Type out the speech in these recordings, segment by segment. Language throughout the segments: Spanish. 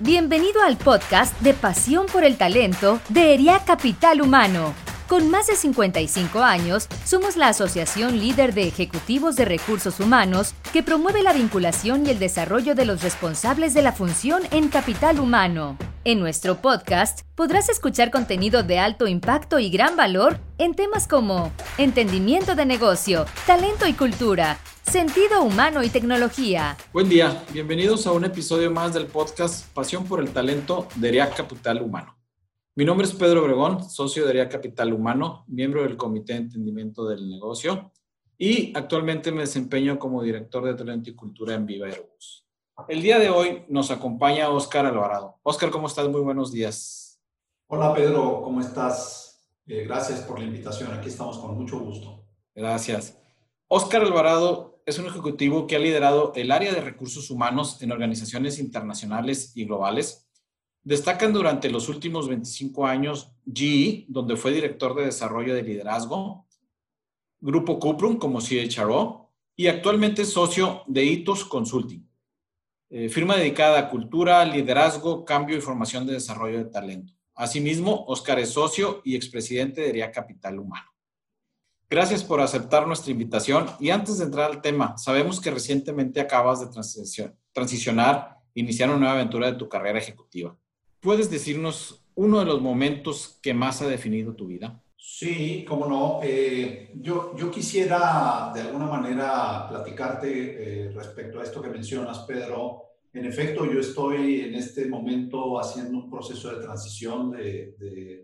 Bienvenido al podcast de Pasión por el Talento de ERIA Capital Humano. Con más de 55 años, somos la asociación líder de ejecutivos de recursos humanos que promueve la vinculación y el desarrollo de los responsables de la función en capital humano. En nuestro podcast podrás escuchar contenido de alto impacto y gran valor en temas como entendimiento de negocio, talento y cultura, Sentido humano y tecnología. Buen día, bienvenidos a un episodio más del podcast Pasión por el Talento de ERIA Capital Humano. Mi nombre es Pedro Obregón, socio de ERIA Capital Humano, miembro del Comité de Entendimiento del Negocio y actualmente me desempeño como director de Talento y Cultura en Viva Airbus. El día de hoy nos acompaña Óscar Alvarado. Óscar, ¿cómo estás? Muy buenos días. Hola Pedro, ¿cómo estás? Eh, gracias por la invitación, aquí estamos con mucho gusto. Gracias. Óscar Alvarado es un ejecutivo que ha liderado el área de recursos humanos en organizaciones internacionales y globales. Destacan durante los últimos 25 años GE, donde fue director de desarrollo de liderazgo, Grupo Cuprum como CHRO y actualmente socio de Hitos Consulting, eh, firma dedicada a cultura, liderazgo, cambio y formación de desarrollo de talento. Asimismo, Oscar es socio y expresidente de ERIA Capital Humano. Gracias por aceptar nuestra invitación. Y antes de entrar al tema, sabemos que recientemente acabas de transicionar, iniciar una nueva aventura de tu carrera ejecutiva. ¿Puedes decirnos uno de los momentos que más ha definido tu vida? Sí, cómo no. Eh, yo, yo quisiera de alguna manera platicarte eh, respecto a esto que mencionas, Pedro. En efecto, yo estoy en este momento haciendo un proceso de transición de,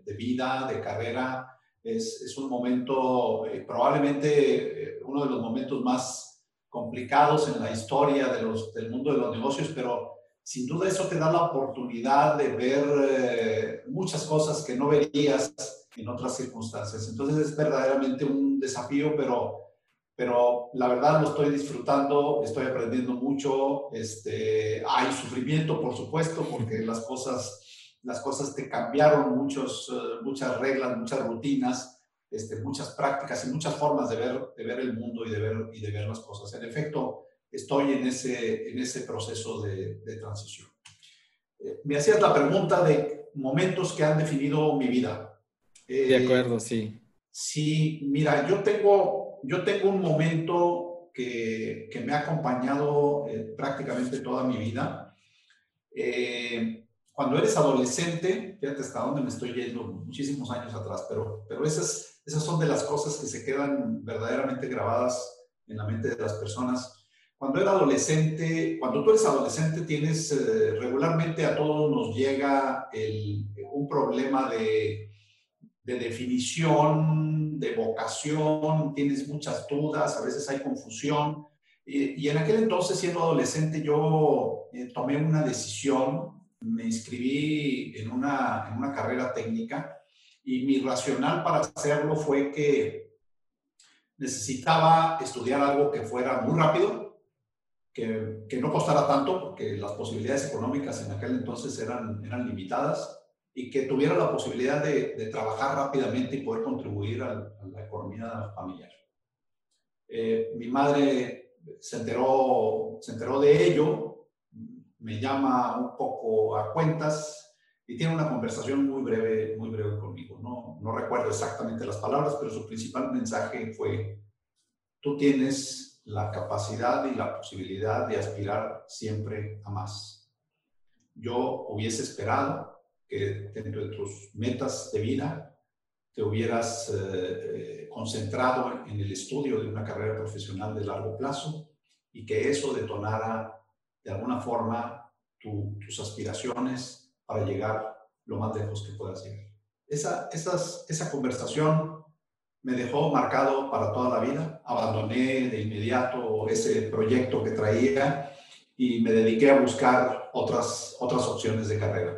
de, vida, de carrera es, es un momento, eh, probablemente uno de los momentos más complicados en la historia del mundo de los negocios, pero sin duda eso te da la oportunidad de ver eh, muchas cosas que no verías en otras circunstancias. Entonces es verdaderamente un desafío, pero, pero la verdad lo estoy disfrutando, estoy aprendiendo mucho. Este, hay sufrimiento, por supuesto, porque las cosas las cosas te cambiaron, muchos, eh, muchas reglas, muchas rutinas, este, muchas prácticas y muchas formas de ver, de ver el mundo y de ver, y de ver las cosas. En efecto, estoy en ese, en ese proceso de, de transición. Eh, me hacías la pregunta de momentos que han definido mi vida. de eh, acuerdo, sí. Sí, mira, yo tengo, yo tengo un momento que, que me ha acompañado prácticamente toda mi vida. Eh, cuando eres adolescente, fíjate hasta dónde me estoy yendo, muchísimos años atrás, pero, pero esas, esas son de las cosas que se quedan verdaderamente grabadas en la mente de las personas. Cuando era adolescente, cuando tú eres adolescente, tienes eh, regularmente a todos nos llega el, un problema de, de definición, de vocación, tienes muchas dudas, a veces hay confusión. Y, y en aquel entonces, siendo adolescente, yo eh, tomé una decisión me inscribí en una, en una carrera técnica y mi racional para hacerlo fue que necesitaba estudiar algo que fuera muy rápido, que, que, no costara tanto, porque las posibilidades económicas en aquel entonces eran, eran limitadas, y que tuviera la posibilidad de, de trabajar rápidamente y poder contribuir a, a la economía familiar. Eh, mi madre se enteró, se enteró de ello me llama un poco a cuentas y tiene una conversación muy breve, muy breve conmigo. No, no recuerdo exactamente las palabras, pero su principal mensaje fue, tú tienes la capacidad y la posibilidad de aspirar siempre a más. Yo hubiese esperado que dentro de tus metas de vida te hubieras eh, eh, concentrado en el estudio de una carrera profesional de largo plazo y que eso detonara de alguna forma tus aspiraciones para llegar lo más lejos que puedas llegar. Esa, esas, esa conversación me dejó marcado para toda la vida. Abandoné de inmediato ese proyecto que traía y me dediqué a buscar otras, otras opciones de carrera.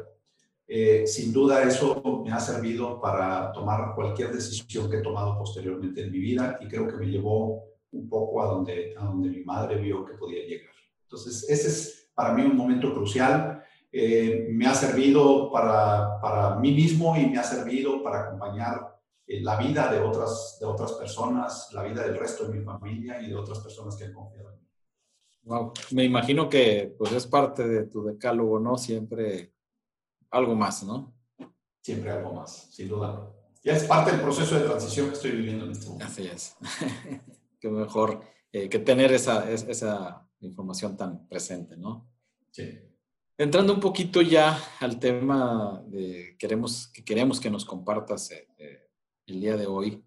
Eh, sin duda eso me ha servido para tomar cualquier decisión que he tomado posteriormente en mi vida y creo que me llevó un poco a donde, a donde mi madre vio que podía llegar. Entonces, ese es para mí un momento crucial. Eh, me ha servido para, para, mí mismo y me ha servido para acompañar eh, la vida de otras, de otras personas, la vida del resto de mi familia y de otras personas que han confiado en mí. Wow. Me imagino que pues es parte de tu decálogo, ¿no? Siempre algo más, ¿no? Siempre algo más, sin duda. Ya es parte del proceso de transición que estoy viviendo en este momento. Así es. Qué mejor eh, que tener esa, esa información tan presente, ¿no? Sí. Entrando un poquito ya al tema de queremos, que queremos que nos compartas eh, eh, el día de hoy,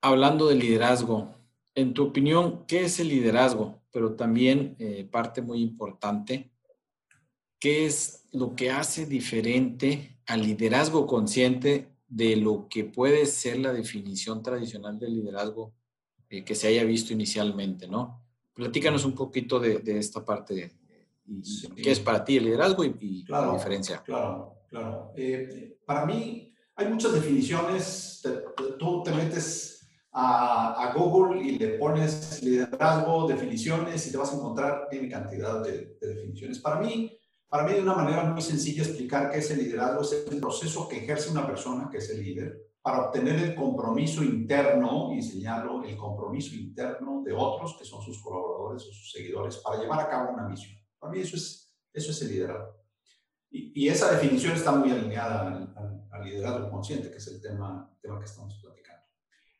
hablando de liderazgo, en tu opinión, ¿qué es el liderazgo? Pero también parte muy importante, ¿qué es lo que hace diferente al liderazgo consciente de lo que puede ser la definición tradicional del liderazgo eh, que se haya visto inicialmente, ¿no? Platícanos un poquito de, esta parte, qué es para ti el liderazgo y, la diferencia. Claro, claro. Eh, para mí hay muchas definiciones, tú te metes a, Google y le pones liderazgo, definiciones y te vas a encontrar en cantidad de, de definiciones. Para mí, para mí, de una manera muy sencilla, explicar qué es el liderazgo es el proceso que ejerce una persona, que es el líder, para obtener el compromiso interno, y señalo el compromiso interno de otros, que son sus colaboradores o sus seguidores, para llevar a cabo una misión. Para mí eso es, eso es el liderazgo. Y, esa definición está muy alineada al, liderazgo consciente, que es el tema, tema que estamos platicando.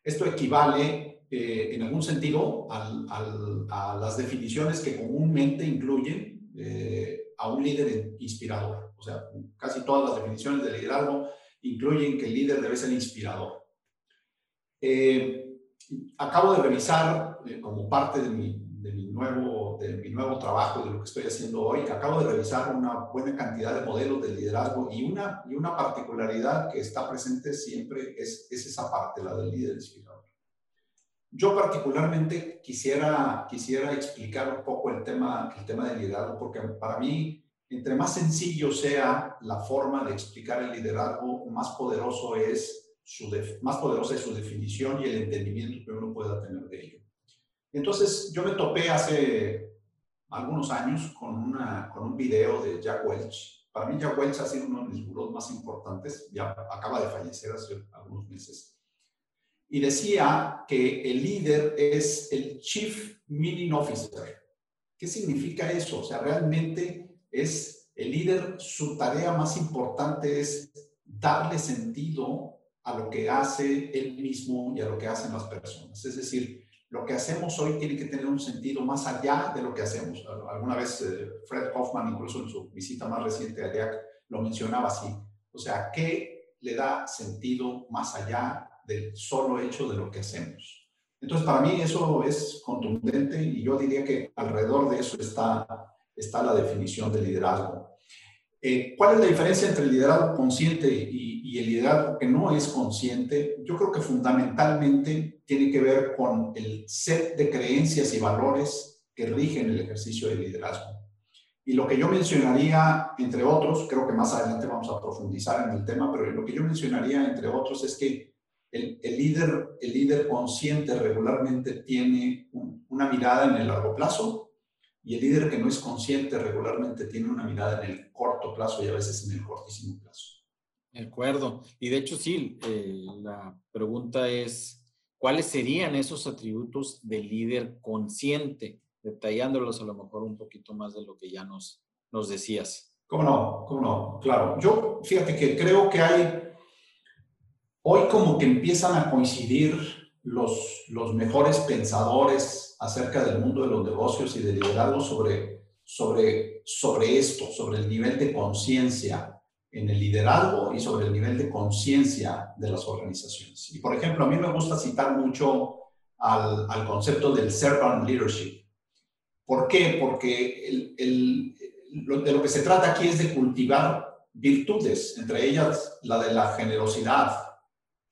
Esto equivale eh, en algún sentido a las definiciones que comúnmente incluyen eh, a un líder inspirador. O sea, casi todas las definiciones de liderazgo incluyen que el líder debe ser inspirador. Eh, acabo de revisar, eh, como parte de mi, de, mi nuevo, de mi nuevo trabajo, de lo que estoy haciendo hoy, acabo de revisar una buena cantidad de modelos de liderazgo y una, y una particularidad que está presente siempre es, es esa parte, la del líder inspirador. Yo particularmente quisiera, quisiera explicar un poco el tema, el tema del liderazgo, porque para mí, entre más sencillo sea la forma de explicar el liderazgo, más poderoso es su más poderosa es su definición y el entendimiento que uno pueda tener de ello. Entonces, yo me topé hace algunos años con, una, con un video de Jack Welch. Para mí, Jack Welch ha sido uno de mis gurús más importantes. Ya acaba de fallecer hace algunos meses y decía que el líder es el Chief Meaning Officer. ¿Qué significa eso? O sea, realmente es el líder, su tarea más importante es darle sentido a lo que hace él mismo y a lo que hacen las personas. Es decir, lo que hacemos hoy tiene que tener un sentido más allá de lo que hacemos. Alguna vez eh, Fred Hoffman, incluso en su visita más reciente a DIAC, lo mencionaba así. O sea, ¿qué le da sentido más allá del solo hecho de lo que hacemos. Entonces, para mí eso es contundente y yo diría que alrededor de eso está, está la definición de liderazgo. Eh, ¿Cuál es la diferencia entre el liderazgo consciente y, y, el liderazgo que no es consciente? Yo creo que fundamentalmente tiene que ver con el set de creencias y valores que rigen el ejercicio del liderazgo. Y lo que yo mencionaría, entre otros, creo que más adelante vamos a profundizar en el tema, pero lo que yo mencionaría, entre otros, es que el, líder, el líder consciente regularmente tiene una mirada en el largo plazo y el líder que no es consciente regularmente tiene una mirada en el corto plazo y a veces en el cortísimo plazo. De acuerdo. Y de hecho, sí, eh, la pregunta es, ¿cuáles serían esos atributos del líder consciente? Detallándolos a lo mejor un poquito más de lo que ya nos, nos decías. ¿Cómo no? ¿Cómo no? Claro. Yo, fíjate que creo que hay Hoy como que empiezan a coincidir los, los mejores pensadores acerca del mundo de los negocios y de liderazgo sobre, sobre, sobre esto, sobre el nivel de conciencia en el liderazgo y sobre el nivel de conciencia de las organizaciones. Y por ejemplo, a mí me gusta citar mucho al, al concepto del servant leadership. ¿Por qué? Porque el, el, de lo que se trata aquí es de cultivar virtudes, entre ellas la de la generosidad,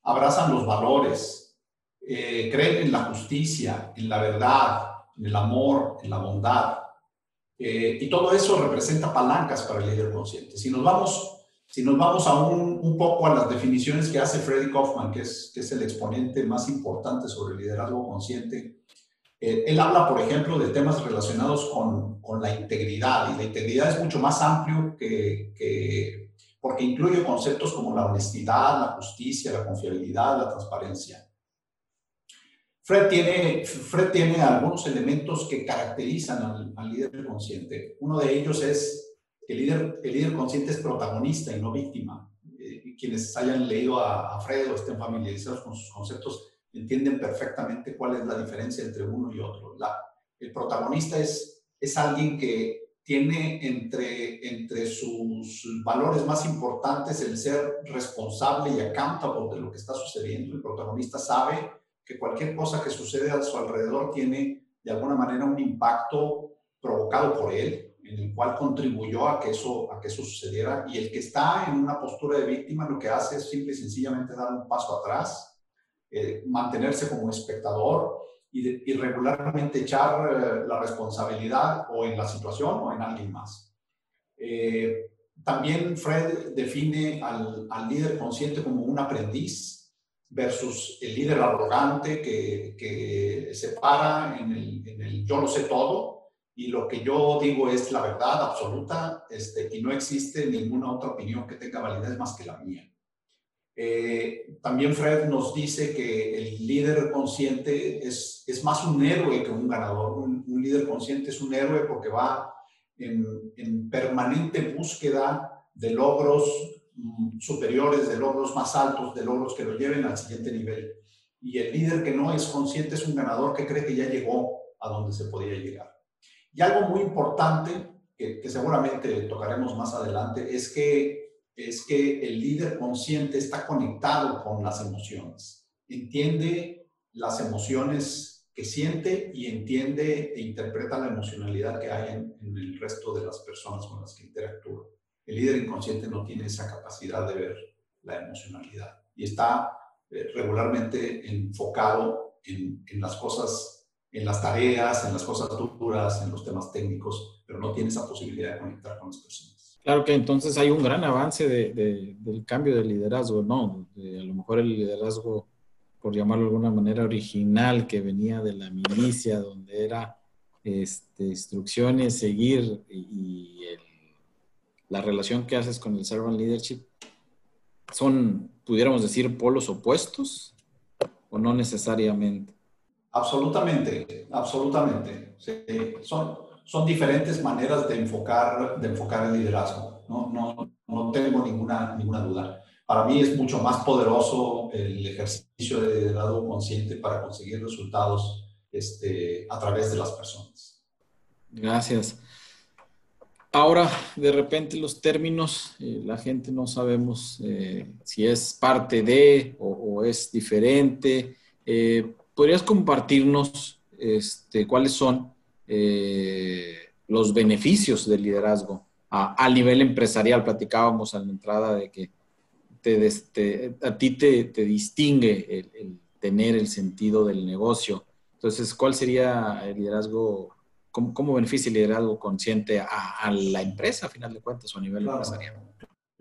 abrazan los valores, eh, creen en la justicia, en la verdad, en el amor, en la bondad. Eh, y todo eso representa palancas para el líder consciente. Si nos vamos, si nos vamos a un, un poco a las definiciones que hace Freddy Kaufman, que es, que es el exponente más importante sobre el liderazgo consciente, eh, él habla, por ejemplo, de temas relacionados con, con, la integridad, y la integridad es mucho más amplio que, que porque incluye conceptos como la honestidad, la justicia, la confiabilidad, la transparencia. Fred tiene, Fred tiene algunos elementos que caracterizan al, líder consciente. Uno de ellos es que el líder, el líder consciente es protagonista y no víctima. Eh, quienes hayan leído a, Fred o estén familiarizados con sus conceptos entienden perfectamente cuál es la diferencia entre uno y otro. El protagonista es, es alguien que tiene entre, entre sus valores más importantes el ser responsable y accountable de lo que está sucediendo. El protagonista sabe que cualquier cosa que sucede a su alrededor tiene de alguna manera un impacto provocado por él, en el cual contribuyó a que eso, a que eso sucediera. Y el que está en una postura de víctima lo que hace es simple y sencillamente dar un paso atrás, eh, mantenerse como espectador y, regularmente echar eh, la responsabilidad o en la situación o en alguien más. Eh, también Fred define al, al líder consciente como un aprendiz, versus el líder arrogante que, que se para en el, en el, yo lo sé todo y lo que yo digo es la verdad absoluta este, y no existe ninguna otra opinión que tenga validez más que la mía. Eh, también Fred nos dice que el líder consciente es, es más un héroe que un ganador. Un, un líder consciente es un héroe porque va en, en permanente búsqueda de logros superiores, de logros más altos, de logros que lo lleven al siguiente nivel. Y el líder que no es consciente es un ganador que cree que ya llegó a donde se podía llegar. Y algo muy importante que, seguramente tocaremos más adelante es que, es que el líder consciente está conectado con las emociones. Entiende las emociones que siente y entiende e interpreta la emocionalidad que hay en el resto de las personas con las que interactúa. El líder inconsciente no tiene esa capacidad de ver la emocionalidad y está eh, regularmente enfocado en, las cosas, en las tareas, en las cosas duras, en los temas técnicos, pero no tiene esa posibilidad de conectar con las personas. Claro que entonces hay un gran avance de, del cambio de liderazgo, ¿no? a lo mejor el liderazgo, por llamarlo de alguna manera, original, que venía de la milicia, donde era este, instrucciones, seguir y, y el la relación que haces con el servant leadership son, pudiéramos decir, polos opuestos o no necesariamente? Absolutamente, absolutamente. son, son diferentes maneras de enfocar, de enfocar el liderazgo. No, no, no tengo ninguna, ninguna duda. Para mí es mucho más poderoso el ejercicio de liderazgo consciente para conseguir resultados este, a través de las personas. Gracias. Ahora, de repente, los términos, eh, la gente no sabemos eh, si es parte de o, es diferente. Eh, ¿Podrías compartirnos este, cuáles son los beneficios del liderazgo a, nivel empresarial? Platicábamos a la entrada de que a ti te, distingue el, el, tener el sentido del negocio. Entonces, ¿cuál sería el liderazgo cómo, beneficia el liderazgo consciente a, la empresa, a final de cuentas, o a nivel empresarial.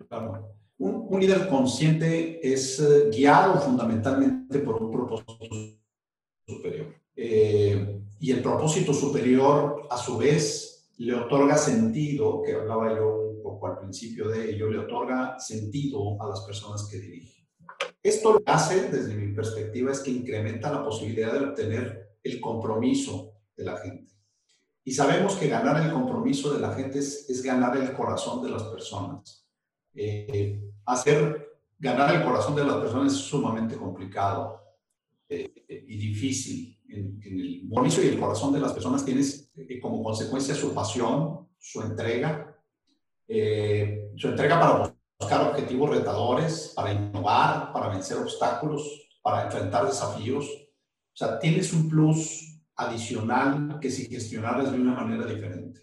Claro. Un, líder consciente es eh, guiado fundamentalmente por un propósito superior. Eh, y el propósito superior, a su vez, le otorga sentido, que hablaba yo un poco al principio de ello, le otorga sentido a las personas que dirige. Esto lo que hace, desde mi perspectiva, es que incrementa la posibilidad de obtener el compromiso de la gente. Y sabemos que ganar el compromiso de la gente es, ganar el corazón de las personas. Eh, hacer ganar el corazón de las personas es sumamente complicado eh, y difícil. En, el compromiso y el corazón de las personas tienes eh, como consecuencia su pasión, su entrega, su entrega para buscar objetivos retadores, para innovar, para vencer obstáculos, para enfrentar desafíos. O sea, tienes un plus adicional que si gestionaras de una manera diferente.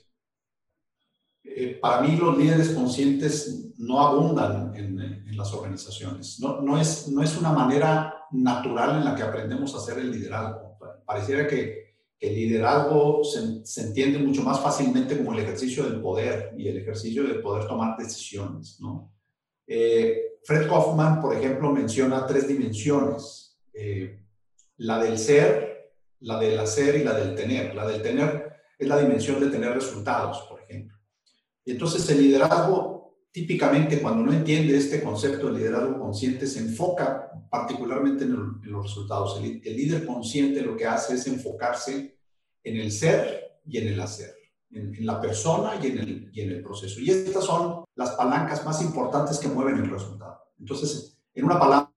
Eh, para mí los líderes conscientes no abundan en, en las organizaciones. No, no, es, no es una manera natural en la que aprendemos a hacer el liderazgo. Pareciera que, el liderazgo se, se, entiende mucho más fácilmente como el ejercicio del poder y el ejercicio de poder tomar decisiones. ¿no? Eh, Fred Kaufman, por ejemplo, menciona tres dimensiones. Eh, la del ser, la del hacer y la del tener. La del tener es la dimensión de tener resultados, por ejemplo. Y entonces el liderazgo típicamente cuando no entiende este concepto de liderazgo consciente, se enfoca particularmente en, los resultados. El, líder consciente lo que hace es enfocarse en el ser y en el hacer, en, la persona y en, el, y en el proceso. Y estas son las palancas más importantes que mueven el resultado. Entonces, en una palabra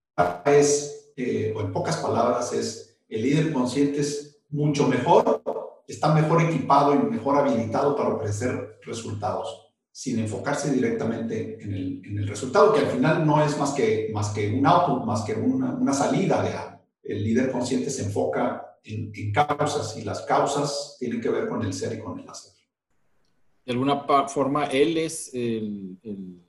es, eh, o en pocas palabras, es el líder consciente es mucho mejor, está mejor equipado y mejor habilitado para ofrecer resultados sin enfocarse directamente en el, en el, resultado, que al final no es más que, más que un output, más que una, una salida de algo. El líder consciente se enfoca en, en, causas y las causas tienen que ver con el ser y con el hacer. De alguna forma, él es el, el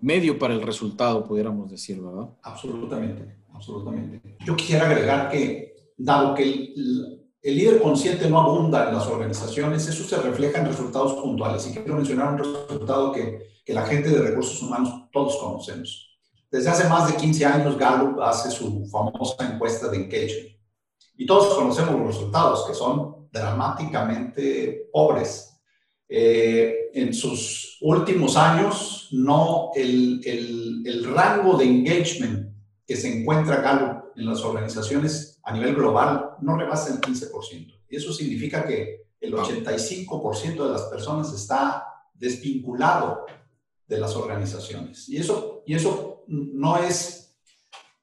medio para el resultado, pudiéramos decir, ¿verdad? Absolutamente, absolutamente. Yo quisiera agregar que, dado que el, el líder consciente no abunda en las organizaciones, eso se refleja en resultados puntuales. Y quiero mencionar un resultado que, que la gente de recursos humanos todos conocemos. Desde hace más de 15 años, Gallup hace su famosa encuesta de engagement. Y todos conocemos los resultados, que son dramáticamente pobres. Eh, en sus últimos años, no el, el, el rango de engagement que se encuentra Gallup en las organizaciones a nivel global no rebasa el 15%. Y eso significa que el 85% de las personas está desvinculado de las organizaciones. Y eso, y eso no es,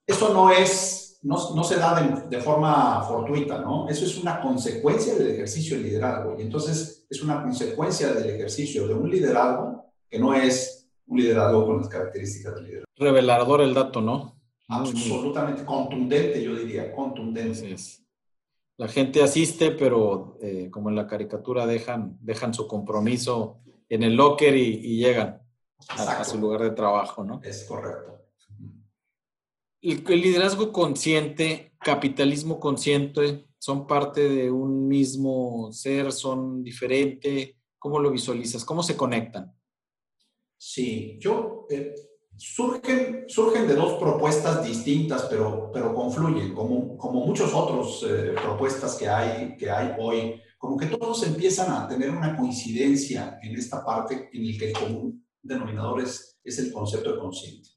eso no es, no, no se da de, de, forma fortuita, ¿no? Eso es una consecuencia del ejercicio de liderazgo. Y entonces es una consecuencia del ejercicio de un liderazgo que no es un liderazgo con las características del liderazgo. Revelador el dato, ¿no? Absolutamente contundente, yo diría, contundente. La gente asiste, pero eh, como en la caricatura dejan, dejan su compromiso en el locker y, llegan a, su lugar de trabajo, ¿no? Es correcto. El, el, liderazgo consciente, capitalismo consciente, son parte de un mismo ser, son diferentes. ¿Cómo lo visualizas? ¿Cómo se conectan? Sí, yo eh, surgen, surgen de dos propuestas distintas, pero, pero confluyen, como, como muchas otras eh, propuestas que hay, que hay hoy, como que todos empiezan a tener una coincidencia en esta parte en el que el común denominador es, es el concepto de consciente.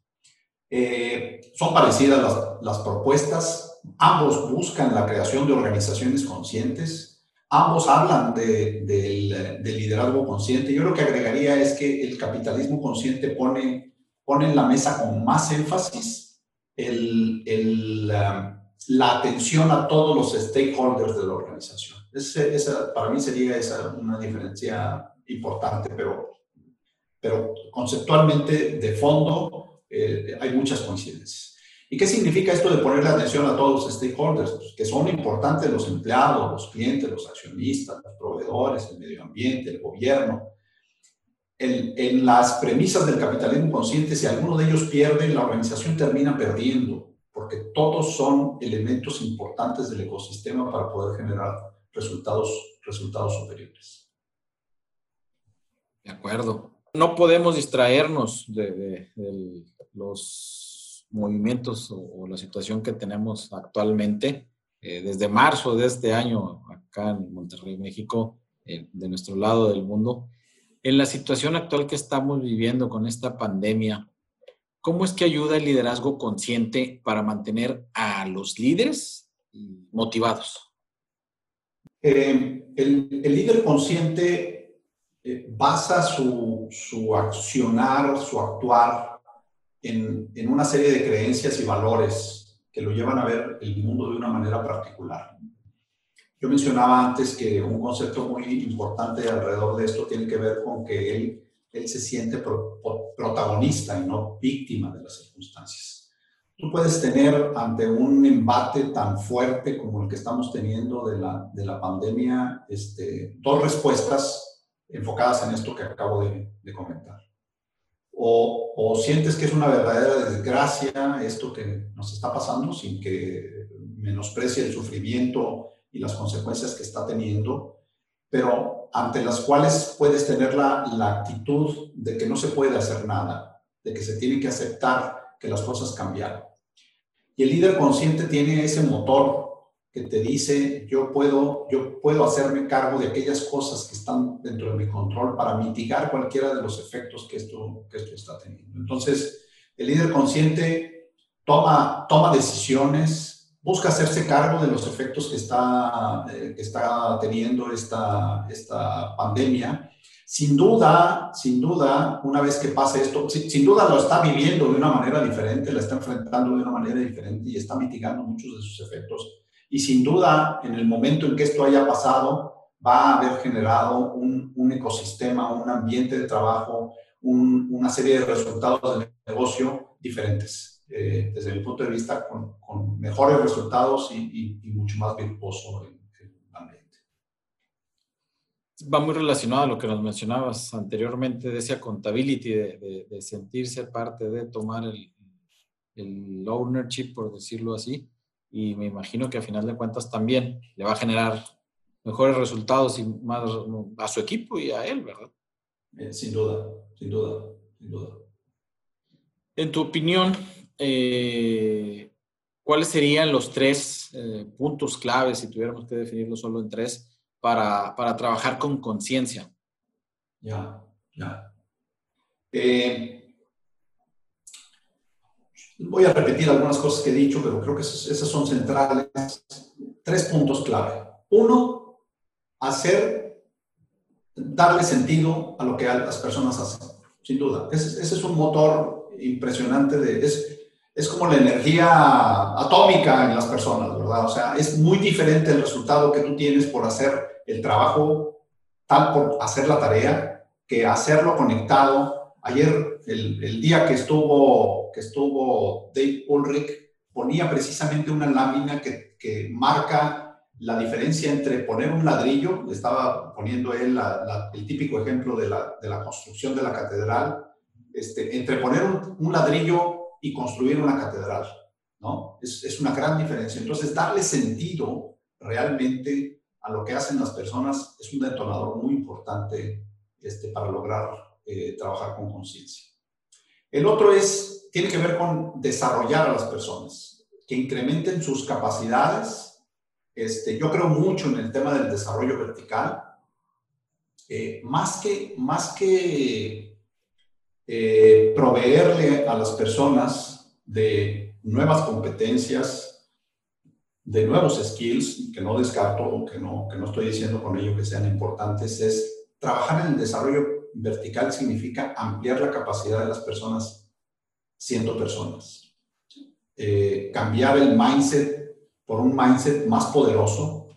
Eh, son parecidas las, las propuestas, ambos buscan la creación de organizaciones conscientes, ambos hablan de, del, liderazgo consciente. Yo lo que agregaría es que el capitalismo consciente pone pone en la mesa con más énfasis el, el, la atención a todos los stakeholders de la organización. Ese, esa, para mí sería esa una diferencia importante, pero, pero conceptualmente, de fondo, eh, hay muchas coincidencias. ¿Y qué significa esto de ponerle atención a todos los stakeholders? Pues que son importantes los empleados, los clientes, los accionistas, los proveedores, el medio ambiente, el gobierno, en, las premisas del capitalismo consciente, si alguno de ellos pierde, la organización termina perdiendo, porque todos son elementos importantes del ecosistema para poder generar resultados, resultados superiores. De acuerdo. No podemos distraernos de, los movimientos o, la situación que tenemos actualmente. Eh, desde marzo de este año, acá en Monterrey, México, eh, de nuestro lado del mundo, en la situación actual que estamos viviendo con esta pandemia, ¿cómo es que ayuda el liderazgo consciente para mantener a los líderes motivados? Eh, el, líder consciente eh, basa su, su, accionar, su actuar en, en una serie de creencias y valores que lo llevan a ver el mundo de una manera particular. Yo mencionaba antes que un concepto muy importante alrededor de esto tiene que ver con que él, él se siente protagonista y no víctima de las circunstancias. Tú puedes tener ante un embate tan fuerte como el que estamos teniendo de la, de la pandemia, este, dos respuestas enfocadas en esto que acabo de, de comentar. O, o, sientes que es una verdadera desgracia esto que nos está pasando sin que menosprecie el sufrimiento y las consecuencias que está teniendo, pero ante las cuales puedes tener la, la actitud de que no se puede hacer nada, de que se tiene que aceptar que las cosas cambiaron. Y el líder consciente tiene ese motor que te dice yo puedo, yo puedo hacerme cargo de aquellas cosas que están dentro de mi control para mitigar cualquiera de los efectos que esto, que esto está teniendo. Entonces, el líder consciente toma, toma decisiones, busca hacerse cargo de los efectos que está, eh, que está teniendo esta, esta pandemia. Sin duda, sin duda, una vez que pase esto, sin, duda lo está viviendo de una manera diferente, la está enfrentando de una manera diferente y está mitigando muchos de sus efectos y sin duda, en el momento en que esto haya pasado, va a haber generado un, un ecosistema, un ambiente de trabajo, una serie de resultados de negocio diferentes, eh, desde mi punto de vista, con, con mejores resultados y, y, mucho más virtuoso en, el ambiente. Va muy relacionado a lo que nos mencionabas anteriormente de esa accountability, de, de, de sentirse parte de tomar el, el ownership, por decirlo así y me imagino que a final de cuentas también le va a generar mejores resultados y más a su equipo y a él, ¿verdad? Eh, sin duda, sin duda, sin duda. En tu opinión, eh, ¿cuáles serían los tres eh, puntos claves, si tuviéramos que definirlo solo en tres, para, para trabajar con conciencia? Ya, ya. Eh, Voy a repetir algunas cosas que he dicho, pero creo que esas son centrales. Tres puntos clave. Uno, hacer, darle sentido a lo que las personas hacen, sin duda. Ese, es un motor impresionante, de, es, es como la energía atómica en las personas, ¿verdad? O sea, es muy diferente el resultado que tú tienes por hacer el trabajo, tal por hacer la tarea, que hacerlo conectado. Ayer, el, día que estuvo que estuvo Dave Ulrich ponía precisamente una lámina que, marca la diferencia entre poner un ladrillo, estaba poniendo él el típico ejemplo de la, de la, construcción de la catedral, este, entre poner un, ladrillo y construir una catedral, ¿no? Es, es, una gran diferencia. Entonces, darle sentido realmente a lo que hacen las personas es un detonador muy importante este, para lograr eh, trabajar con conciencia. El otro es tiene que ver con desarrollar a las personas, que incrementen sus capacidades. Este, yo creo mucho en el tema del desarrollo vertical. Eh, más que, más que eh, proveerle a las personas de nuevas competencias, de nuevos skills, que no descarto, que no, que no estoy diciendo con ello que sean importantes, es trabajar en el desarrollo vertical significa ampliar la capacidad de las personas siendo personas. Eh, cambiar el mindset por un mindset más poderoso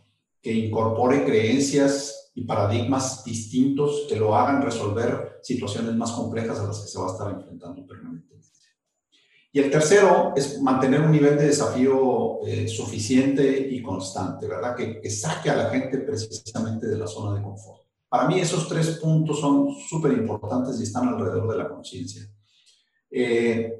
que incorpore creencias y paradigmas distintos que lo hagan resolver situaciones más complejas a las que se va a estar enfrentando permanentemente. Y el tercero es mantener un nivel de desafío eh, suficiente y constante, ¿verdad? Que, que saque a la gente precisamente de la zona de confort. Para mí esos tres puntos son súper importantes y están alrededor de la conciencia. Eh,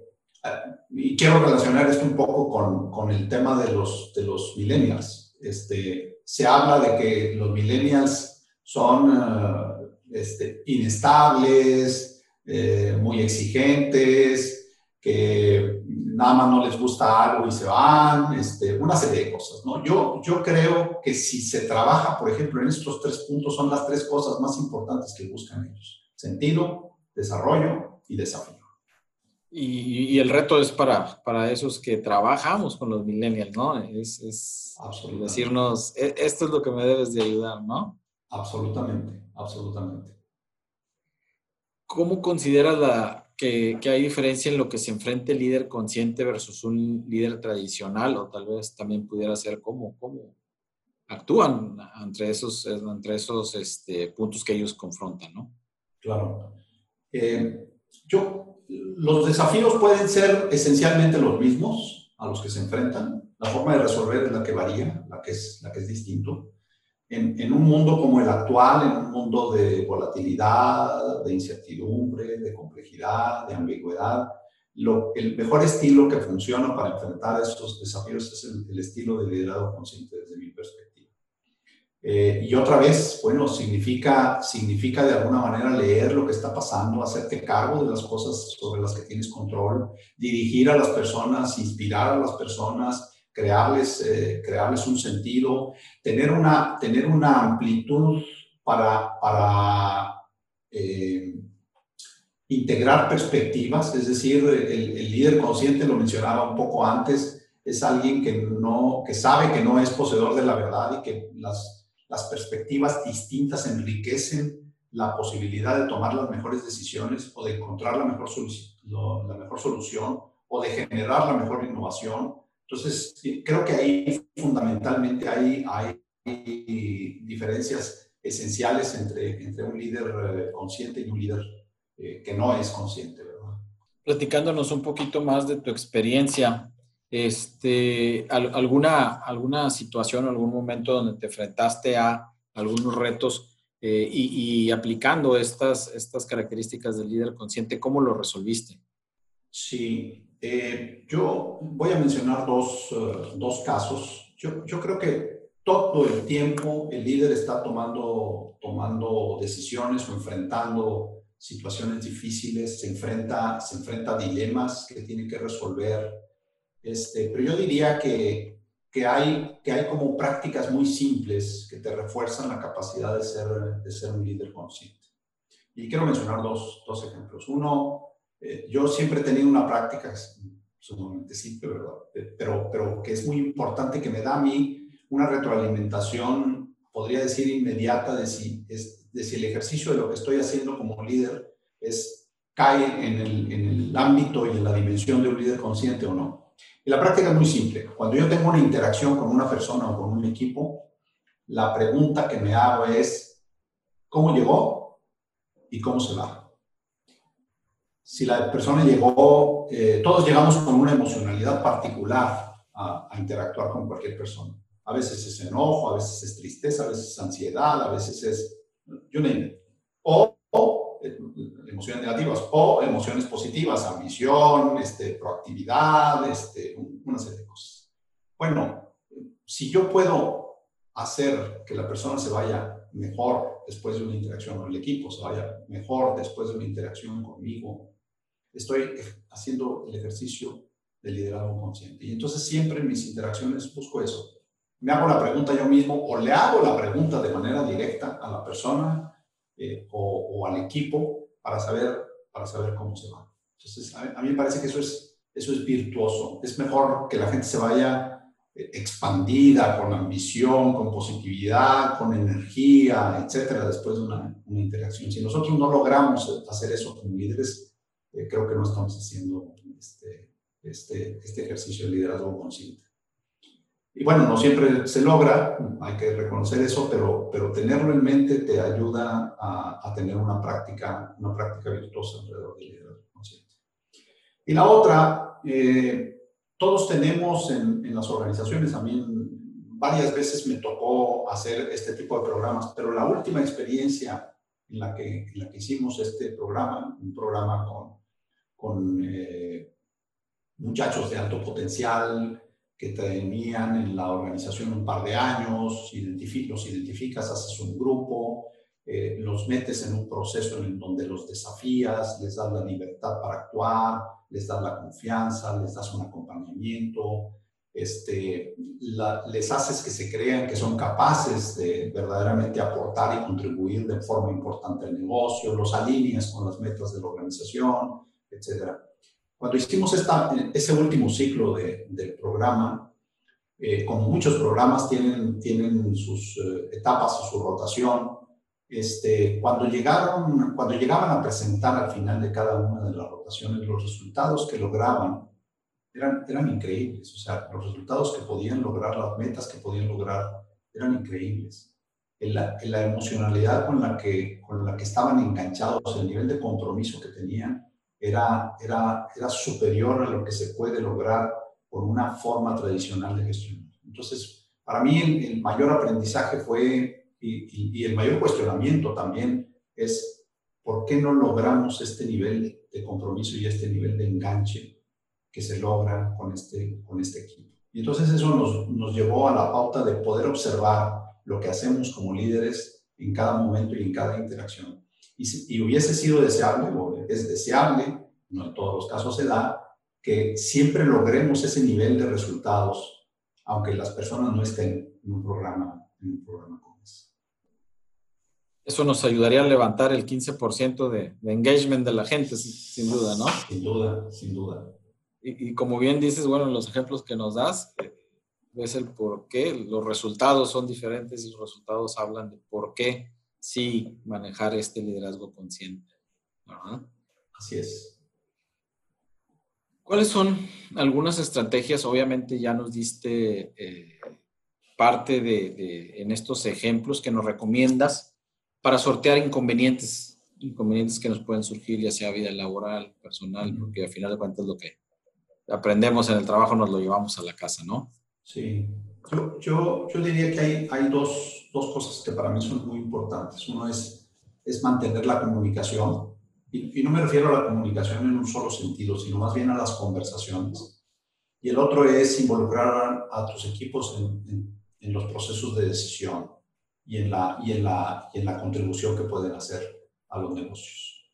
y quiero relacionar esto un poco con, con, el tema de los, de los millennials. Este, se habla de que los millennials son uh, este, inestables, eh, muy exigentes, que nada más no les gusta algo y se van, este, una serie de cosas. ¿no? Yo, yo creo que si se trabaja, por ejemplo, en estos tres puntos, son las tres cosas más importantes que buscan ellos. Sentido, desarrollo y desafío. Y, el reto es para, para esos que trabajamos con los millennials, ¿no? Es, es decirnos, e, esto es lo que me debes de ayudar, ¿no? Absolutamente, absolutamente. ¿Cómo consideras la, que, que, hay diferencia en lo que se enfrenta el líder consciente versus un líder tradicional? O tal vez también pudiera ser cómo, cómo actúan entre esos, entre esos este, puntos que ellos confrontan, ¿no? Claro. Eh, yo los desafíos pueden ser esencialmente los mismos a los que se enfrentan. La forma de resolver es la que varía, la que es, la que es distinto. En, en, un mundo como el actual, en un mundo de volatilidad, de incertidumbre, de complejidad, de ambigüedad, lo, el mejor estilo que funciona para enfrentar estos desafíos es el, el estilo de liderazgo consciente desde mi perspectiva. Eh, y otra vez, bueno, significa, significa de alguna manera leer lo que está pasando, hacerte cargo de las cosas sobre las que tienes control, dirigir a las personas, inspirar a las personas, crearles, eh, crearles un sentido, tener una, tener una amplitud para, para eh, integrar perspectivas, es decir, el, líder consciente, lo mencionaba un poco antes, es alguien que, no, que sabe que no es poseedor de la verdad y que las, las perspectivas distintas enriquecen la posibilidad de tomar las mejores decisiones o de encontrar la mejor, la mejor solución o de generar la mejor innovación. Entonces, creo que ahí fundamentalmente hay, hay diferencias esenciales entre, entre un líder eh, consciente y un líder eh, que no es consciente, ¿verdad? Platicándonos un poquito más de tu experiencia, este, alguna, alguna situación, algún momento donde te enfrentaste a algunos retos eh, y, aplicando estas, estas características del líder consciente, ¿cómo lo resolviste? Sí, eh, yo voy a mencionar dos, dos casos. Yo, yo, creo que todo el tiempo el líder está tomando, tomando decisiones o enfrentando situaciones difíciles, se enfrenta, se enfrenta a dilemas que tiene que resolver. Este, pero yo diría que, que, hay, que hay como prácticas muy simples que te refuerzan la capacidad de ser, de ser un líder consciente. Y quiero mencionar dos, dos ejemplos. Uno, eh, yo siempre he tenido una práctica sumamente simple, ¿verdad? Eh, pero, pero que es muy importante que me da a mí una retroalimentación, podría decir, inmediata de si, es, de si el ejercicio de lo que estoy haciendo como líder es, cae en el, en el ámbito y en la dimensión de un líder consciente o no. Y la práctica es muy simple. Cuando yo tengo una interacción con una persona o con un equipo, la pregunta que me hago es, ¿cómo llegó y cómo se va? Si la persona llegó, eh, todos llegamos con una emocionalidad particular a, a, interactuar con cualquier persona. A veces es enojo, a veces es tristeza, a veces es ansiedad, a veces es you name O, o eh, emociones negativas o emociones positivas, ambición, este, proactividad, este, una serie de cosas. Bueno, si yo puedo hacer que la persona se vaya mejor después de una interacción con el equipo, se vaya mejor después de una interacción conmigo, estoy haciendo el ejercicio de liderazgo consciente. Y entonces siempre en mis interacciones busco eso, me hago la pregunta yo mismo o le hago la pregunta de manera directa a la persona eh, o, al equipo para saber, para saber cómo se va. Entonces, a, mí me parece que eso es, eso es virtuoso. Es mejor que la gente se vaya eh, expandida, con ambición, con positividad, con energía, etcétera, después de una, una interacción. Si nosotros no logramos hacer eso como líderes, eh, creo que no estamos haciendo este, este, este ejercicio de liderazgo consciente. Y bueno, no siempre se logra, hay que reconocer eso, pero, pero tenerlo en mente te ayuda a, a tener una práctica, una práctica virtuosa alrededor del liderazgo consciente. Y la otra, eh, todos tenemos en, en, las organizaciones, a mí varias veces me tocó hacer este tipo de programas, pero la última experiencia en la que, en la que hicimos este programa, un programa con, con eh, muchachos de alto potencial, que tenían en la organización un par de años, los identificas, haces un grupo, eh, los metes en un proceso en donde los desafías, les das la libertad para actuar, les das la confianza, les das un acompañamiento, este, les haces que se crean que son capaces de verdaderamente aportar y contribuir de forma importante al negocio, los alineas con las metas de la organización, etcétera. Cuando hicimos esta, ese último ciclo de, del programa, eh, como muchos programas tienen, tienen sus eh, etapas y su rotación, este, cuando, llegaron, cuando llegaban a presentar al final de cada una de las rotaciones los resultados que lograban, eran, eran increíbles. O sea, los resultados que podían lograr, las metas que podían lograr, eran increíbles. En la, en la emocionalidad con la, que, con la que estaban enganchados, el nivel de compromiso que tenían, era, era, era superior a lo que se puede lograr con una forma tradicional de gestión. Entonces, para mí el, mayor aprendizaje fue, y, y, el mayor cuestionamiento también, es por qué no logramos este nivel de compromiso y este nivel de enganche que se logra con este, con este equipo. Y entonces eso nos, nos llevó a la pauta de poder observar lo que hacemos como líderes en cada momento y en cada interacción. Y, y hubiese sido deseable, o es deseable, no en todos los casos se da, que siempre logremos ese nivel de resultados aunque las personas no estén en un programa, en un programa como ese. Eso nos ayudaría a levantar el 15% de, de, engagement de la gente, sin, duda, ¿no? Sin duda, sin duda. Y, y, como bien dices, bueno, los ejemplos que nos das, eh, ves el por qué, los resultados son diferentes y los resultados hablan de por qué sí manejar este liderazgo consciente. ¿verdad? Así es. ¿Cuáles son algunas estrategias? Obviamente ya nos diste eh, parte de, de, en estos ejemplos que nos recomiendas para sortear inconvenientes, inconvenientes que nos pueden surgir, ya sea vida laboral, personal, porque al final de cuentas lo que aprendemos en el trabajo nos lo llevamos a la casa, ¿no? Sí, yo, yo, yo diría que hay, hay dos, dos, cosas que para mí son muy importantes. Uno es, es mantener la comunicación, y, y, no me refiero a la comunicación en un solo sentido, sino más bien a las conversaciones. Y el otro es involucrar a, a tus equipos en, en, en, los procesos de decisión y en, la, y, en la, y en la contribución que pueden hacer a los negocios.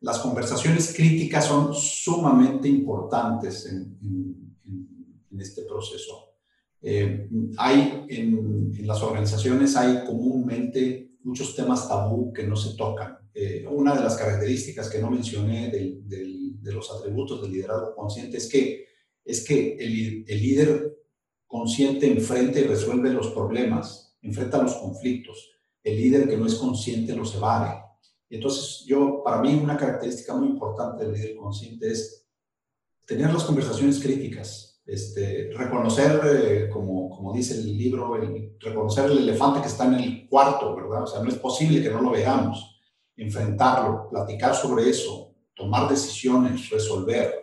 Las conversaciones críticas son sumamente importantes en, en este proceso eh, hay en, en, las organizaciones hay comúnmente muchos temas tabú que no se tocan. Eh, una de las características que no mencioné del, del, de los atributos del liderazgo consciente es que, es que el, el líder consciente enfrenta y resuelve los problemas, enfrenta los conflictos. El líder que no es consciente los evade. Entonces, yo, para mí, una característica muy importante del líder consciente es tener las conversaciones críticas, este, reconocer, eh, como, como, dice el libro, el, reconocer el elefante que está en el cuarto, ¿verdad? O sea, no es posible que no lo veamos, enfrentarlo, platicar sobre eso, tomar decisiones, resolver.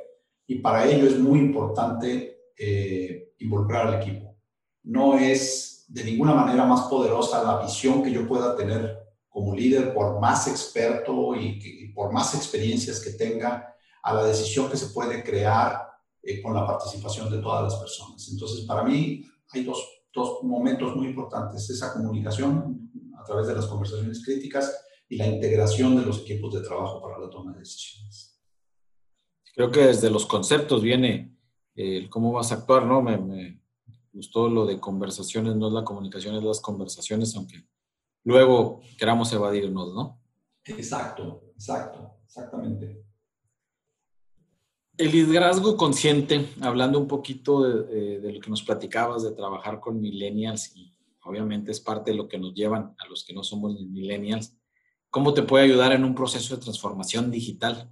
Y para ello es muy importante eh, involucrar al equipo. No es de ninguna manera más poderosa la visión que yo pueda tener como líder, por más experto y, y por más experiencias que tenga, a la decisión que se puede crear eh, con la participación de todas las personas. Entonces, para mí hay dos, dos momentos muy importantes, esa comunicación a través de las conversaciones críticas y la integración de los equipos de trabajo para la toma de decisiones. Creo que desde los conceptos viene el cómo vas a actuar, ¿no? Me, me, gustó lo de conversaciones, no es la comunicación, es las conversaciones, aunque luego queramos evadirnos, ¿no? Exacto, exacto, exactamente. El liderazgo consciente, hablando un poquito de, lo que nos platicabas de trabajar con millennials y obviamente es parte de lo que nos llevan a los que no somos millennials, ¿cómo te puede ayudar en un proceso de transformación digital?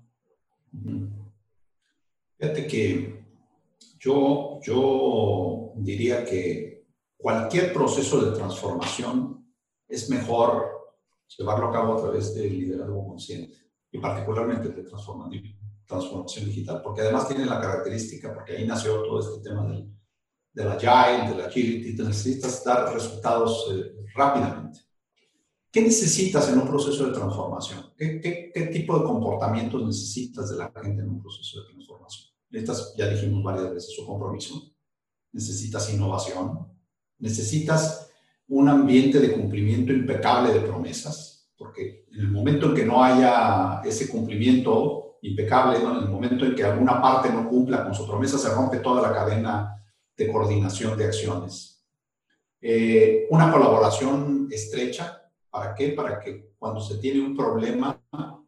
Fíjate que yo, yo diría que cualquier proceso de transformación es mejor llevarlo a cabo a través del liderazgo consciente y particularmente de transformación transformación digital, porque además tiene la característica, porque ahí nació todo este tema del, del agile, del agility, necesitas dar resultados eh, rápidamente. ¿Qué necesitas en un proceso de transformación? ¿Qué, ¿Qué, qué, tipo de comportamientos necesitas de la gente en un proceso de transformación? Necesitas, ya dijimos varias veces, su compromiso. Necesitas innovación. Necesitas un ambiente de cumplimiento impecable de promesas, porque en el momento en que no haya ese cumplimiento, impecable, en el momento en que alguna parte no cumpla con su promesa, se rompe toda la cadena de coordinación de acciones. Eh, una colaboración estrecha, ¿para qué? Para que cuando se tiene un problema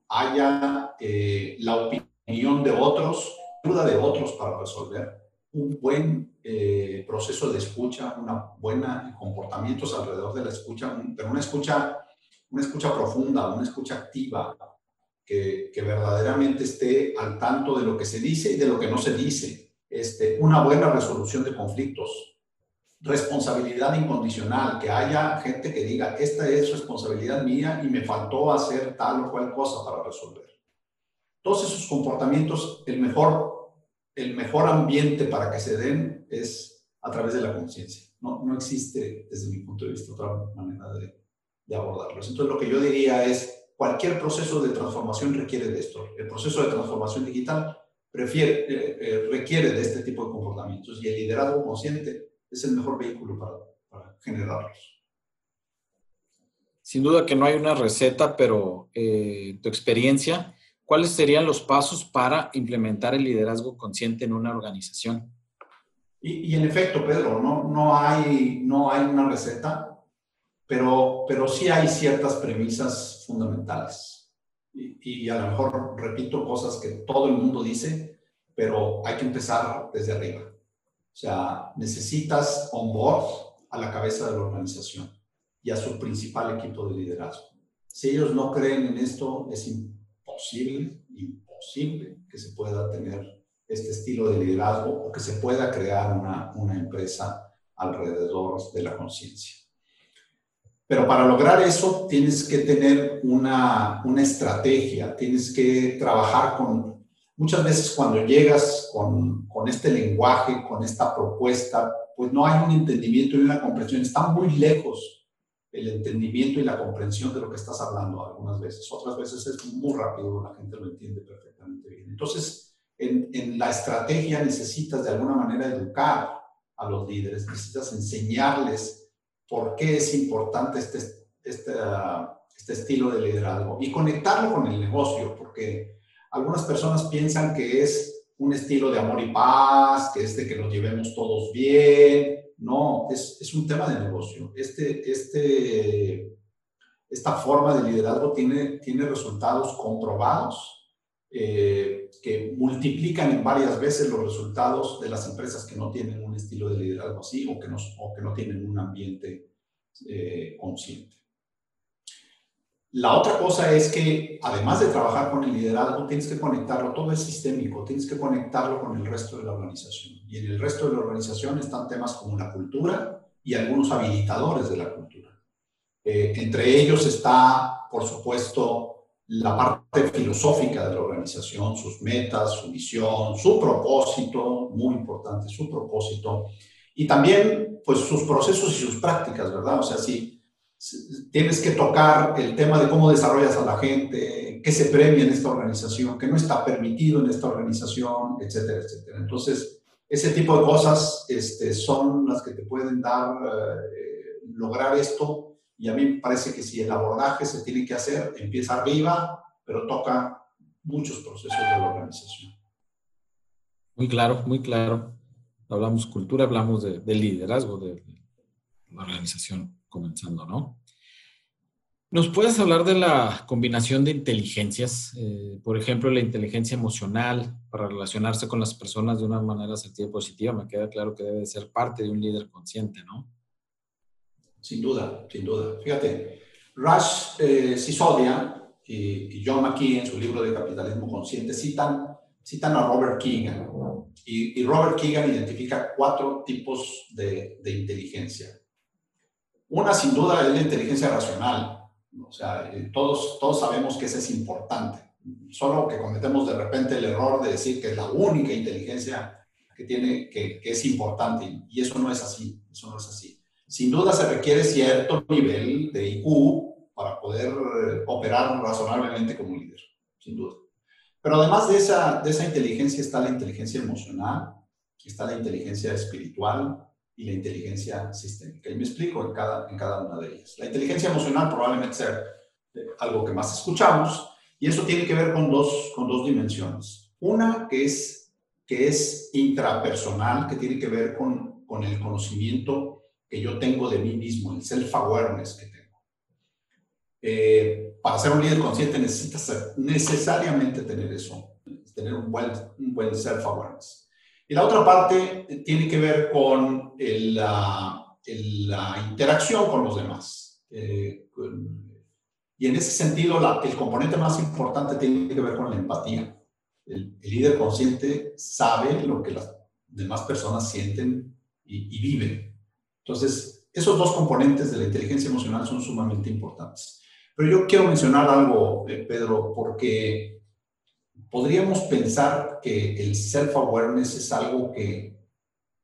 haya eh, la opinión de otros, ayuda de otros para resolver, un buen eh, proceso de escucha, una buena comportamientos alrededor de la escucha, pero una escucha, una escucha profunda, una escucha activa, que, verdaderamente esté al tanto de lo que se dice y de lo que no se dice. Este, una buena resolución de conflictos, responsabilidad incondicional, que haya gente que diga, esta es responsabilidad mía y me faltó hacer tal o cual cosa para resolver. Todos esos comportamientos, el mejor, el mejor ambiente para que se den es a través de la conciencia. No, no existe, desde mi punto de vista, otra manera de abordarlos. Entonces, lo que yo diría es, cualquier proceso de transformación requiere de esto. El proceso de transformación digital prefiere, eh, eh, requiere de este tipo de comportamientos y el liderazgo consciente es el mejor vehículo para, para generarlos. Sin duda que no hay una receta, pero eh, tu experiencia, ¿cuáles serían los pasos para implementar el liderazgo consciente en una organización? Y, en efecto, Pedro, no, no, hay, no hay una receta, pero, pero sí hay ciertas premisas fundamentales. Y, a lo mejor repito cosas que todo el mundo dice, pero hay que empezar desde arriba. O sea, necesitas on board a la cabeza de la organización y a su principal equipo de liderazgo. Si ellos no creen en esto, es imposible, imposible que se pueda tener este estilo de liderazgo o que se pueda crear una, una empresa alrededor de la conciencia. Pero para lograr eso tienes que tener una, una estrategia, tienes que trabajar con... Muchas veces cuando llegas con, con este lenguaje, con esta propuesta, pues no hay un entendimiento y una comprensión, están muy lejos el entendimiento y la comprensión de lo que estás hablando algunas veces. Otras veces es muy rápido, la gente lo entiende perfectamente bien. Entonces, en, la estrategia necesitas de alguna manera educar a los líderes, necesitas enseñarles por qué es importante este, este, este estilo de liderazgo y conectarlo con el negocio, porque algunas personas piensan que es un estilo de amor y paz, que es de que nos llevemos todos bien. No, es, es un tema de negocio. Este, este, esta forma de liderazgo tiene, tiene resultados comprobados eh, que multiplican en varias veces los resultados de las empresas que no tienen un estilo de liderazgo así o que no, tienen un ambiente eh, consciente. La otra cosa es que además de trabajar con el liderazgo, tienes que conectarlo, todo es sistémico, tienes que conectarlo con el resto de la organización. Y en el resto de la organización están temas como la cultura y algunos habilitadores de la cultura. Eh, entre ellos está, por supuesto, la parte filosófica de la organización, sus metas, su visión, su propósito, muy importante, su propósito, y también pues sus procesos y sus prácticas, ¿verdad? O sea, si, tienes que tocar el tema de cómo desarrollas a la gente, qué se premia en esta organización, qué no está permitido en esta organización, etcétera, etcétera. Entonces, ese tipo de cosas este, son las que te pueden dar, eh, lograr esto y a mí me parece que si el abordaje se tiene que hacer, empieza arriba, pero toca muchos procesos de la organización. Muy claro, muy claro. Hablamos cultura, hablamos de, liderazgo de la organización comenzando, ¿no? ¿Nos puedes hablar de la combinación de inteligencias? Eh, por ejemplo, la inteligencia emocional para relacionarse con las personas de una manera asertiva y positiva. Me queda claro que debe ser parte de un líder consciente, ¿no? sin duda, sin duda. Fíjate, Rush eh, Sisodia y, John McKee en su libro de Capitalismo Consciente citan, citan a Robert Keegan. Y, Robert Keegan identifica cuatro tipos de, de, inteligencia. Una, sin duda, es la inteligencia racional. O sea, eh, todos, todos sabemos que esa es importante. Solo que cometemos de repente el error de decir que es la única inteligencia que, tiene, que, que es importante. Y eso no es así. Eso no es así. Sin duda se requiere cierto nivel de IQ para poder eh, operar razonablemente como líder, sin duda. Pero además de esa, de esa inteligencia está la inteligencia emocional, está la inteligencia espiritual y la inteligencia sistémica. Y me explico en cada, en cada una de ellas. La inteligencia emocional probablemente sea algo que más escuchamos y eso tiene que ver con dos, con dos dimensiones. Una que es, que es intrapersonal, que tiene que ver con, con el conocimiento que yo tengo de mí mismo, el self-awareness. Eh, para ser un líder consciente necesitas necesariamente tener eso, tener un buen, un buen self-awareness. Y la otra parte tiene que ver con la, la, interacción con los demás. Eh, y en ese sentido, el componente más importante tiene que ver con la empatía. El, líder consciente sabe lo que las demás personas sienten y, y viven. Entonces, esos dos componentes de la inteligencia emocional son sumamente importantes. Pero yo quiero mencionar algo, eh, Pedro, porque podríamos pensar que el self-awareness es algo que,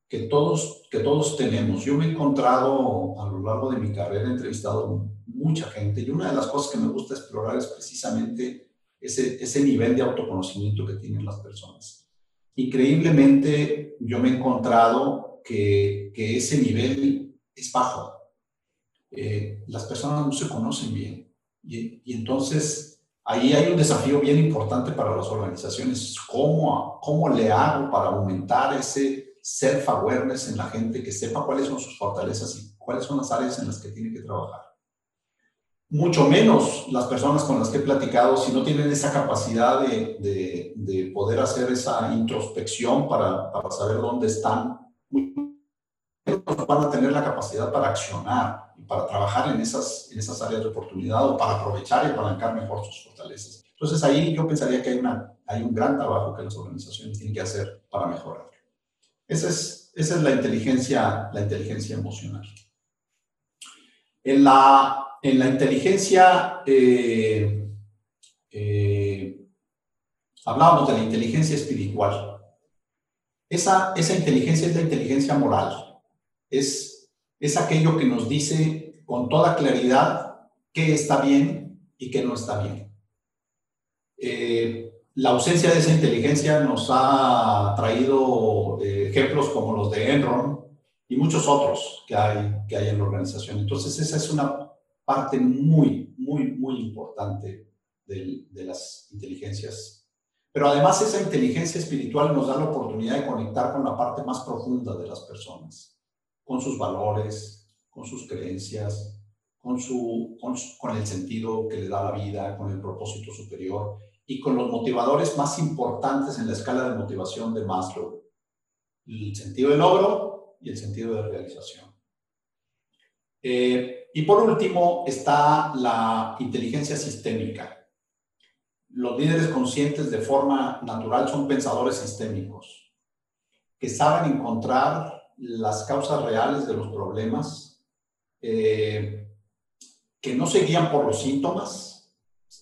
que, todos, que todos tenemos. Yo me he encontrado a lo largo de mi carrera, he entrevistado mucha gente y una de las cosas que me gusta explorar es precisamente ese, ese nivel de autoconocimiento que tienen las personas. Increíblemente, yo me he encontrado que, ese nivel es bajo. Eh, las personas no se conocen bien. Y, entonces ahí hay un desafío bien importante para las organizaciones. ¿Cómo, cómo le hago para aumentar ese, self-awareness en la gente, que sepa cuáles son sus fortalezas y cuáles son las áreas en las que tiene que trabajar. Mucho menos las personas con las que he platicado, si no tienen esa capacidad de, de, poder hacer esa introspección para, para saber dónde están, van a tener la capacidad para accionar y para trabajar en esas, en esas áreas de oportunidad o para aprovechar y apalancar mejor sus fortalezas. Entonces ahí yo pensaría que hay, una, hay un gran trabajo que las organizaciones tienen que hacer para mejorar. Esa es, esa es la, inteligencia, la inteligencia emocional. En la, en la inteligencia, eh, eh, hablábamos de la inteligencia espiritual. Esa, esa inteligencia es la inteligencia moral. Es, es aquello que nos dice con toda claridad qué está bien y qué no está bien. Eh, la ausencia de esa inteligencia nos ha traído eh, ejemplos como los de Enron y muchos otros que hay, que hay en la organización. Entonces, esa es una parte muy, muy, muy importante de, de las inteligencias. Pero además esa inteligencia espiritual nos da la oportunidad de conectar con la parte más profunda de las personas, con sus valores, con sus creencias, con, su, con, el sentido que le da la vida, con el propósito superior y con los motivadores más importantes en la escala de motivación de Maslow. El sentido de logro y el sentido de realización. Eh, y por último está la inteligencia sistémica. Los líderes conscientes de forma natural son pensadores sistémicos, que saben encontrar las causas reales de los problemas, eh, que no se guían por los síntomas,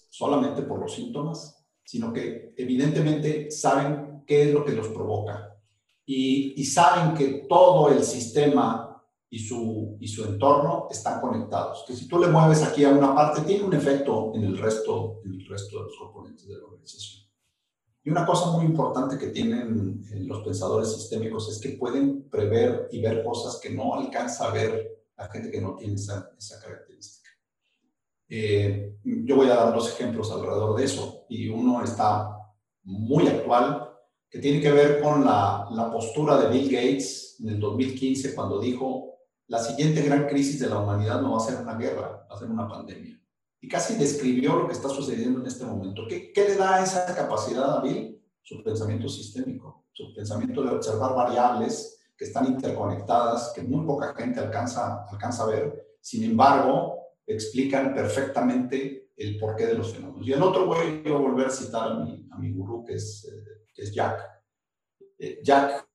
solamente por los síntomas, sino que evidentemente saben qué es lo que los provoca y, saben que todo el sistema y su, y su entorno están conectados. Que si tú le mueves aquí a una parte, tiene un efecto en el resto, en el resto de los componentes de la organización. Y una cosa muy importante que tienen eh, los pensadores sistémicos es que pueden prever y ver cosas que no alcanza a ver la gente que no tiene esa, característica. Eh, yo voy a dar dos ejemplos alrededor de eso y uno está muy actual que tiene que ver con la postura de Bill Gates en el 2015 cuando dijo la siguiente gran crisis de la humanidad no va a ser una guerra, va a ser una pandemia. Y casi describió lo que está sucediendo en este momento. ¿Qué, qué le da esa capacidad a Bill? Su pensamiento sistémico, su pensamiento de observar variables que están interconectadas, que muy poca gente alcanza, alcanza a ver. Sin embargo, explican perfectamente el porqué de los fenómenos. Y el otro voy a volver a citar a mi, a mi gurú, que es, eh, que es Jack. Eh, Jack,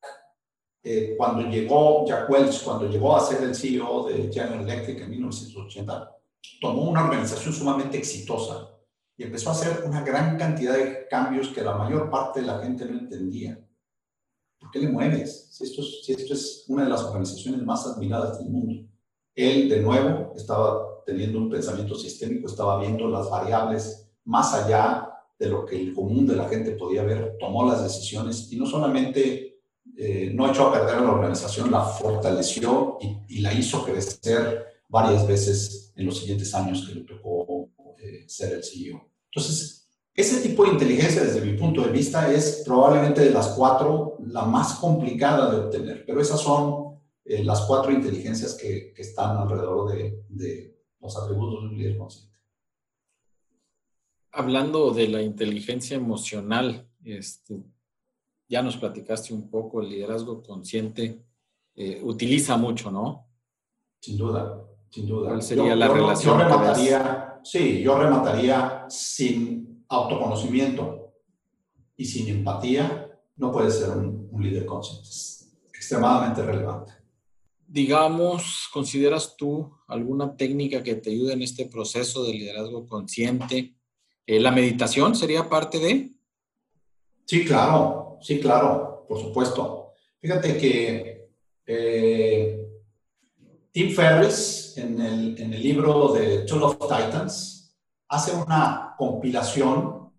eh, cuando llegó, Jack Welch, cuando llegó a ser el CEO de General Electric en 1980, tomó una organización sumamente exitosa y empezó a hacer una gran cantidad de cambios que la mayor parte de la gente no entendía. ¿Por qué le mueves? Si esto, si esto es una de las organizaciones más admiradas del mundo. Él, de nuevo, estaba teniendo un pensamiento sistémico, estaba viendo las variables más allá de lo que el común de la gente podía ver, tomó las decisiones y no solamente eh, no echó a perder a la organización, la fortaleció y, la hizo crecer varias veces en los siguientes años que le tocó eh, ser el CEO. Entonces, ese tipo de inteligencia, desde mi punto de vista, es probablemente de las cuatro la más complicada de obtener, pero esas son eh, las cuatro inteligencias que, que están alrededor de, de los atributos de un líder consciente. Hablando de la inteligencia emocional, este, ya nos platicaste un poco, el liderazgo consciente eh, utiliza mucho, ¿no? Sin duda, sin duda. ¿Cuál sería la relación? Yo remataría, sí, yo remataría sin autoconocimiento y sin empatía, no puede ser un, un líder consciente. Es extremadamente relevante digamos, consideras tú alguna técnica que te ayude en este proceso de liderazgo consciente? Eh, ¿La meditación sería parte de? Sí, claro, sí, claro, por supuesto. Fíjate que eh, Tim Ferriss, en el, en el libro de Tool of Titans, hace una compilación,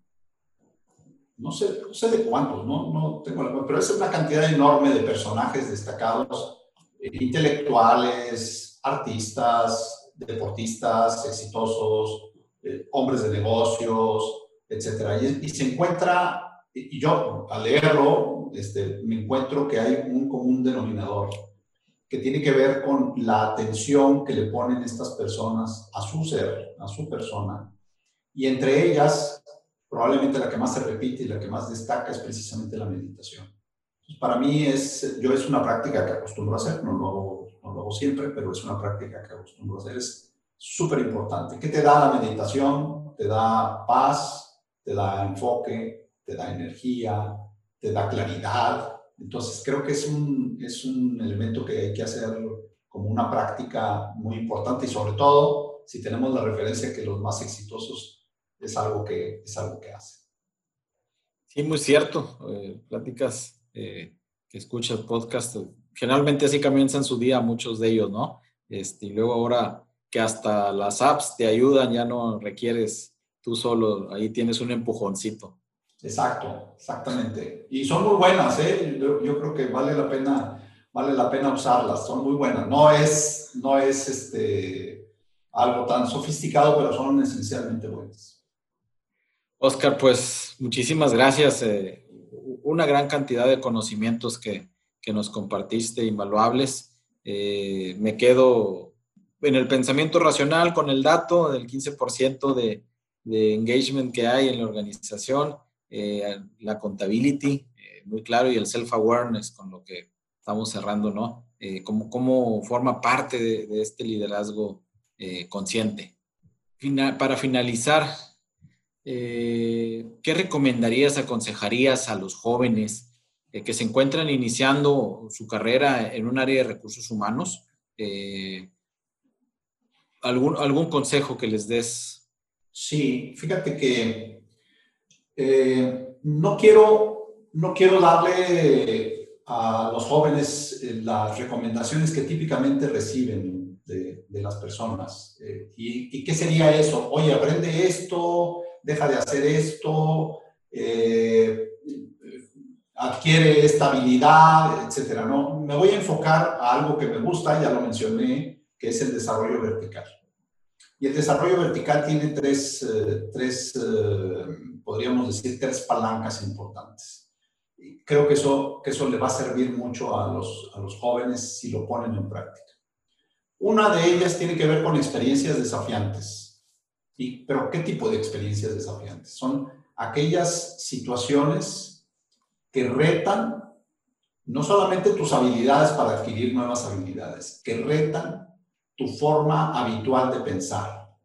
no sé, no sé de cuántos, no, no tengo pero es una cantidad enorme de personajes destacados intelectuales, artistas, deportistas exitosos, eh, hombres de negocios, etc. Y, se encuentra y yo al leerlo este, me encuentro que hay un común denominador que tiene que ver con la atención que le ponen estas personas a su ser, a su persona. Y entre ellas, probablemente la que más se repite y la que más destaca es precisamente la meditación. para mí es, yo es una práctica que acostumbro a hacer, no lo, hago, no lo hago siempre, pero es una práctica que acostumbro a hacer. Es súper importante. ¿Qué te da la meditación? Te da paz, te da enfoque, te da energía, te da claridad. Entonces creo que es un, es un elemento que hay que hacer como una práctica muy importante y sobre todo si tenemos la referencia que los más exitosos es algo que, es algo que hacen. Sí, muy cierto. Eh, pláticas eh, que escuchas, podcast, generalmente así comienzan su día muchos de ellos, ¿no? Este, y luego ahora que hasta las apps te ayudan, ya no requieres tú solo, ahí tienes un empujoncito. Exacto, exactamente. Y son muy buenas, ¿eh? Yo, creo que vale la pena, vale la pena usarlas, son muy buenas. No es, no es este, algo tan sofisticado, pero son esencialmente buenas. Oscar, pues muchísimas gracias. Eh, una gran cantidad de conocimientos que, que nos compartiste, invaluables. Eh, me quedo en el pensamiento racional con el dato del 15% de, de engagement que hay en la organización eh, la accountability, eh, muy claro, y el self-awareness con lo que estamos cerrando, ¿no? Eh, cómo, forma parte de, este liderazgo eh, consciente. para finalizar, ¿qué recomendarías, aconsejarías a los jóvenes que se encuentran iniciando su carrera en un área de recursos humanos? ¿algún, ¿Algún consejo que les des? Sí, fíjate que eh, no, quiero, no quiero darle a los jóvenes eh, las recomendaciones que típicamente reciben de, las personas. Eh, y, qué sería eso? Oye, aprende esto, deja de hacer esto, adquiere estabilidad, etcétera. No, me voy a enfocar a algo que me gusta, ya lo mencioné, que es el desarrollo vertical. Y el desarrollo vertical tiene tres, tres podríamos decir, tres palancas importantes. Creo que eso, que eso le va a servir mucho a los, a los jóvenes si lo ponen en práctica. Una de ellas tiene que ver con experiencias desafiantes. ¿Y, ¿Pero qué tipo de experiencias desafiantes? Son aquellas situaciones que retan no solamente tus habilidades para adquirir nuevas habilidades, que retan tu forma habitual de pensar,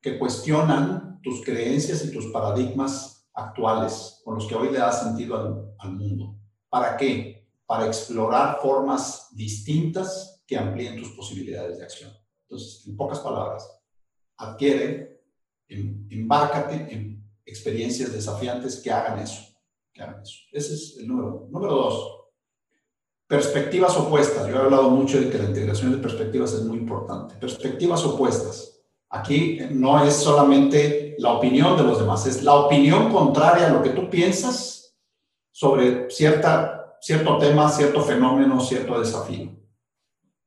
que cuestionan tus creencias y tus paradigmas actuales con los que hoy le das sentido al, mundo. ¿Para qué? Para explorar formas distintas que amplíen tus posibilidades de acción. Entonces, en pocas palabras, adquiere, em, embárcate en experiencias desafiantes que hagan eso. Que hagan eso. Ese es el número. Número dos, perspectivas opuestas. Yo he hablado mucho de que la integración de perspectivas es muy importante. Perspectivas opuestas. Aquí no es solamente la opinión de los demás, es la opinión contraria a lo que tú piensas sobre cierta, cierto tema, cierto fenómeno, cierto desafío.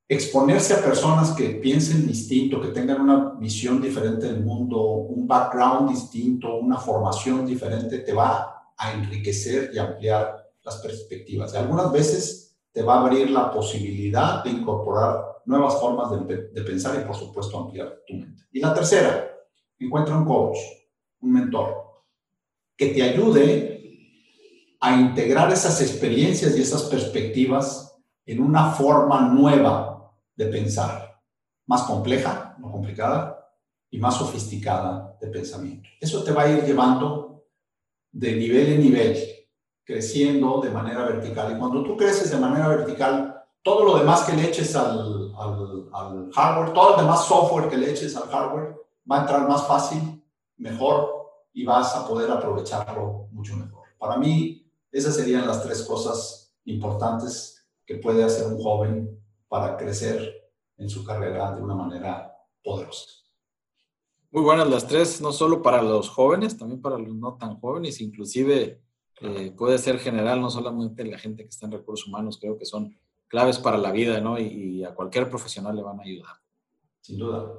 Exponerse a personas que piensen distinto, que tengan una visión diferente del mundo, un background distinto, una formación diferente, te va a enriquecer y ampliar las perspectivas. Y algunas veces te va a abrir la posibilidad de incorporar nuevas formas de, pensar y, por supuesto, ampliar tu mente. Y la tercera, encuentra un coach, un mentor, que te ayude a integrar esas experiencias y esas perspectivas en una forma nueva de pensar, más compleja, no complicada, y más sofisticada de pensamiento. Eso te va a ir llevando de nivel en nivel, creciendo de manera vertical. Y cuando tú creces de manera vertical, todo lo demás que le eches al, al, hardware, todo el demás software que le eches al hardware va a entrar más fácil, mejor y vas a poder aprovecharlo mucho mejor. Para mí, esas serían las tres cosas importantes que puede hacer un joven para crecer en su carrera de una manera poderosa. Muy buenas las tres, no solo para los jóvenes, también para los no tan jóvenes, inclusive eh, puede ser general, no solamente la gente que está en recursos humanos, creo que son claves para la vida, ¿no? Y, a cualquier profesional le van a ayudar. Sin duda.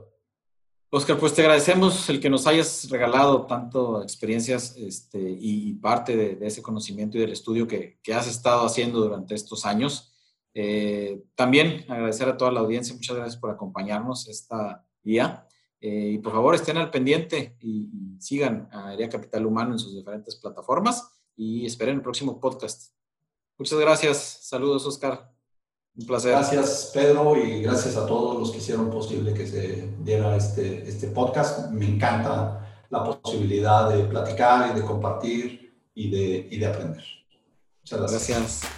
Oscar, pues te agradecemos el que nos hayas regalado tanto experiencias este, y, parte de, ese conocimiento y del estudio que, has estado haciendo durante estos años. Eh, también agradecer a toda la audiencia, muchas gracias por acompañarnos esta día. Eh, y por favor estén al pendiente y, sigan a Aria Capital Humano en sus diferentes plataformas y esperen el próximo podcast. Muchas gracias. Saludos, Oscar. Un placer. Gracias, Pedro, y gracias a todos los que hicieron posible que se diera este, este podcast. Me encanta la posibilidad de platicar y de compartir y de, y de aprender. Muchas gracias. gracias.